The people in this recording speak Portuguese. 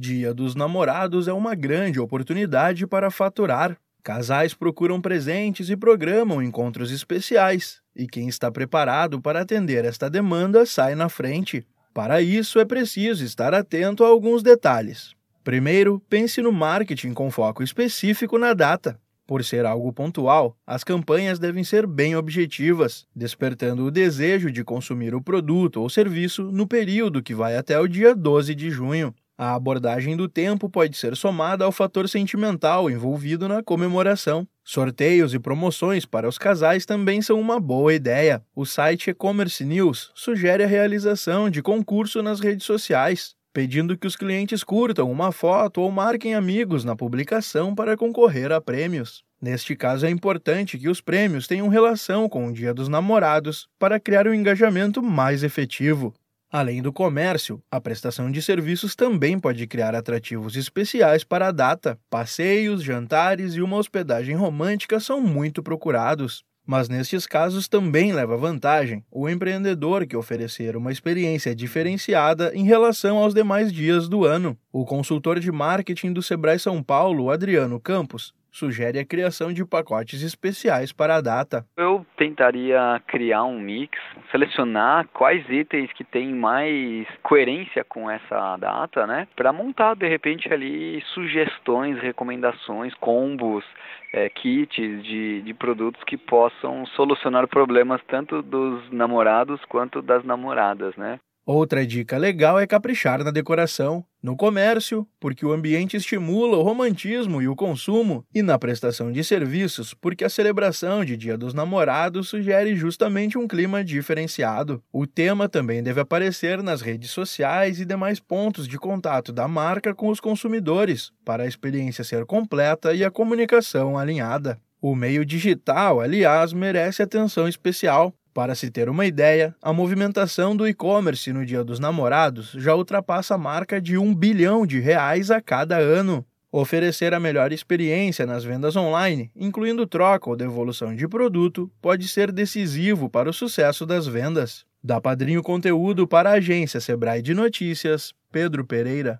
Dia dos Namorados é uma grande oportunidade para faturar. Casais procuram presentes e programam encontros especiais, e quem está preparado para atender esta demanda sai na frente. Para isso, é preciso estar atento a alguns detalhes. Primeiro, pense no marketing com foco específico na data. Por ser algo pontual, as campanhas devem ser bem objetivas, despertando o desejo de consumir o produto ou serviço no período que vai até o dia 12 de junho. A abordagem do tempo pode ser somada ao fator sentimental envolvido na comemoração. Sorteios e promoções para os casais também são uma boa ideia. O site E-Commerce News sugere a realização de concurso nas redes sociais, pedindo que os clientes curtam uma foto ou marquem amigos na publicação para concorrer a prêmios. Neste caso, é importante que os prêmios tenham relação com o Dia dos Namorados para criar um engajamento mais efetivo. Além do comércio, a prestação de serviços também pode criar atrativos especiais para a data. Passeios, jantares e uma hospedagem romântica são muito procurados. Mas nestes casos também leva vantagem o empreendedor que oferecer uma experiência diferenciada em relação aos demais dias do ano. O consultor de marketing do Sebrae São Paulo, Adriano Campos, sugere a criação de pacotes especiais para a data. Eu tentaria criar um mix, selecionar quais itens que têm mais coerência com essa data, né? Para montar de repente ali sugestões, recomendações, combos, é, kits de, de produtos que possam solucionar problemas tanto dos namorados quanto das namoradas, né? Outra dica legal é caprichar na decoração, no comércio, porque o ambiente estimula o romantismo e o consumo, e na prestação de serviços, porque a celebração de Dia dos Namorados sugere justamente um clima diferenciado. O tema também deve aparecer nas redes sociais e demais pontos de contato da marca com os consumidores, para a experiência ser completa e a comunicação alinhada. O meio digital, aliás, merece atenção especial, para se ter uma ideia, a movimentação do e-commerce no Dia dos Namorados já ultrapassa a marca de um bilhão de reais a cada ano. Oferecer a melhor experiência nas vendas online, incluindo troca ou devolução de produto, pode ser decisivo para o sucesso das vendas. Da Padrinho Conteúdo para a agência Sebrae de Notícias, Pedro Pereira.